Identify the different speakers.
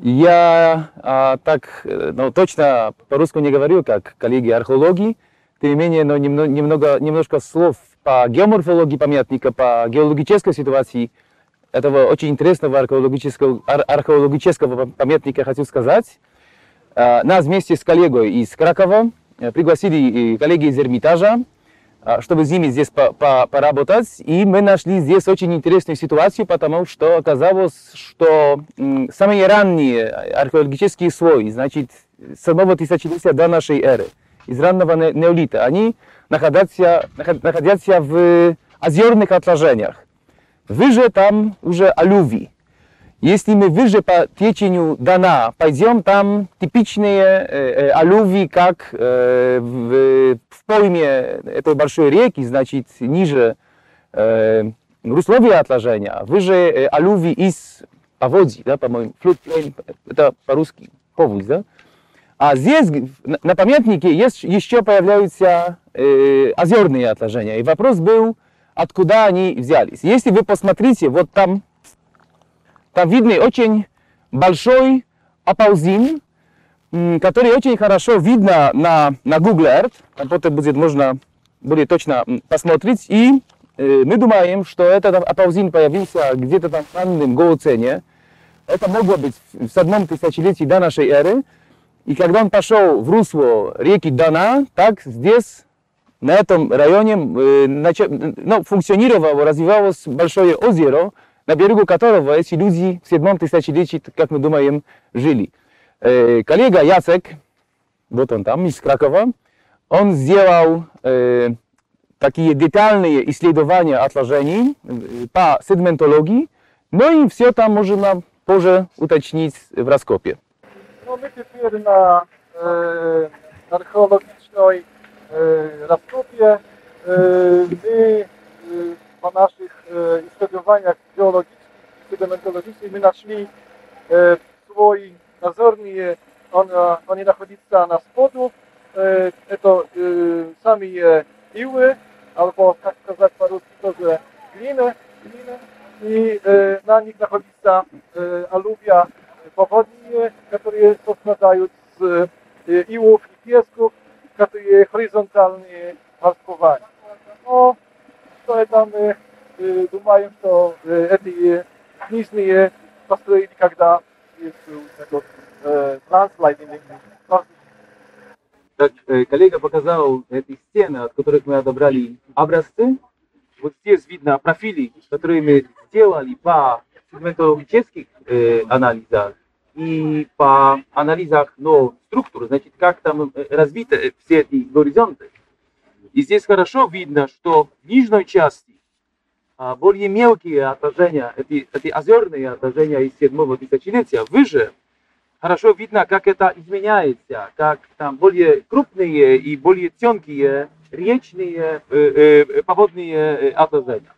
Speaker 1: Я а, так э, ну, точно по-русски не говорю, как коллеги археологи. Тем не менее, но немного, немножко слов по геоморфологии памятника, по геологической ситуации этого очень интересного археологического, ар, археологического памятника хочу сказать. А, нас вместе с коллегой из Кракова э, пригласили коллеги из Эрмитажа, чтобы с ними здесь по -по поработать. И мы нашли здесь очень интересную ситуацию, потому что оказалось, что самые ранние археологические слои, значит, с седьмого тысячелетия до нашей эры, из раннего неолита, они находятся, находятся в озерных отложениях. Выше там уже алювий. Если мы выше по течению Дона пойдем, там типичные э, алювии, как э, в, в пойме этой большой реки, значит, ниже э, русловые отложения, выше э, алювии из поводий, да, по-моему, floodplain, это по-русски поводь, да? А здесь на памятнике есть, еще появляются э, озерные отложения. И вопрос был, откуда они взялись. Если вы посмотрите, вот там там видно очень большой апаузин, который очень хорошо видно на, на Google Earth. Потом будет можно более точно посмотреть. И э, мы думаем, что этот апаузин появился где-то там в раннем Гоуцене. Это могло быть в седьмом тысячелетии до нашей эры. И когда он пошел в русло реки Дона, так здесь, на этом районе, э, начал, ну, функционировало, развивалось большое озеро, на берегу которого эти люди в седьмом тысячелетии, как мы думаем, жили. Э, коллега Яцек, вот он там, из Кракова, он сделал э, такие детальные исследования отложений э, по седментологии, ну и все там можно позже уточнить в раскопе.
Speaker 2: Ну, мы теперь на э, археологической э, раскопе. Э, мы na naszych e, studiowaniach geologicznych i sedimentologicznych. My našli e, svoj nazornije, ona, oni nachodzica na spodu, e, eto, e, sami je iły, albo jak kazać po rusku to, że glinę, glinę. I e, na nich nachodzica e, alubia powodnie, które powstają z e, iłów i piesków, które horyzontalnie warstwowanie. No, мы э, думаем, что э, эти книжные построили, когда
Speaker 1: э, коллега показал эти стены, от которых мы отобрали образцы, вот здесь видно профили, которые мы сделали по сегментологических э, анализах и по анализах но структур, значит, как там развиты все эти горизонты. И здесь хорошо видно, что в нижней части а, более мелкие отражения, эти, эти озерные отражения из седьмого тысячелетия, выше, хорошо видно, как это изменяется, как там более крупные и более тонкие речные э, э, поводные отражения.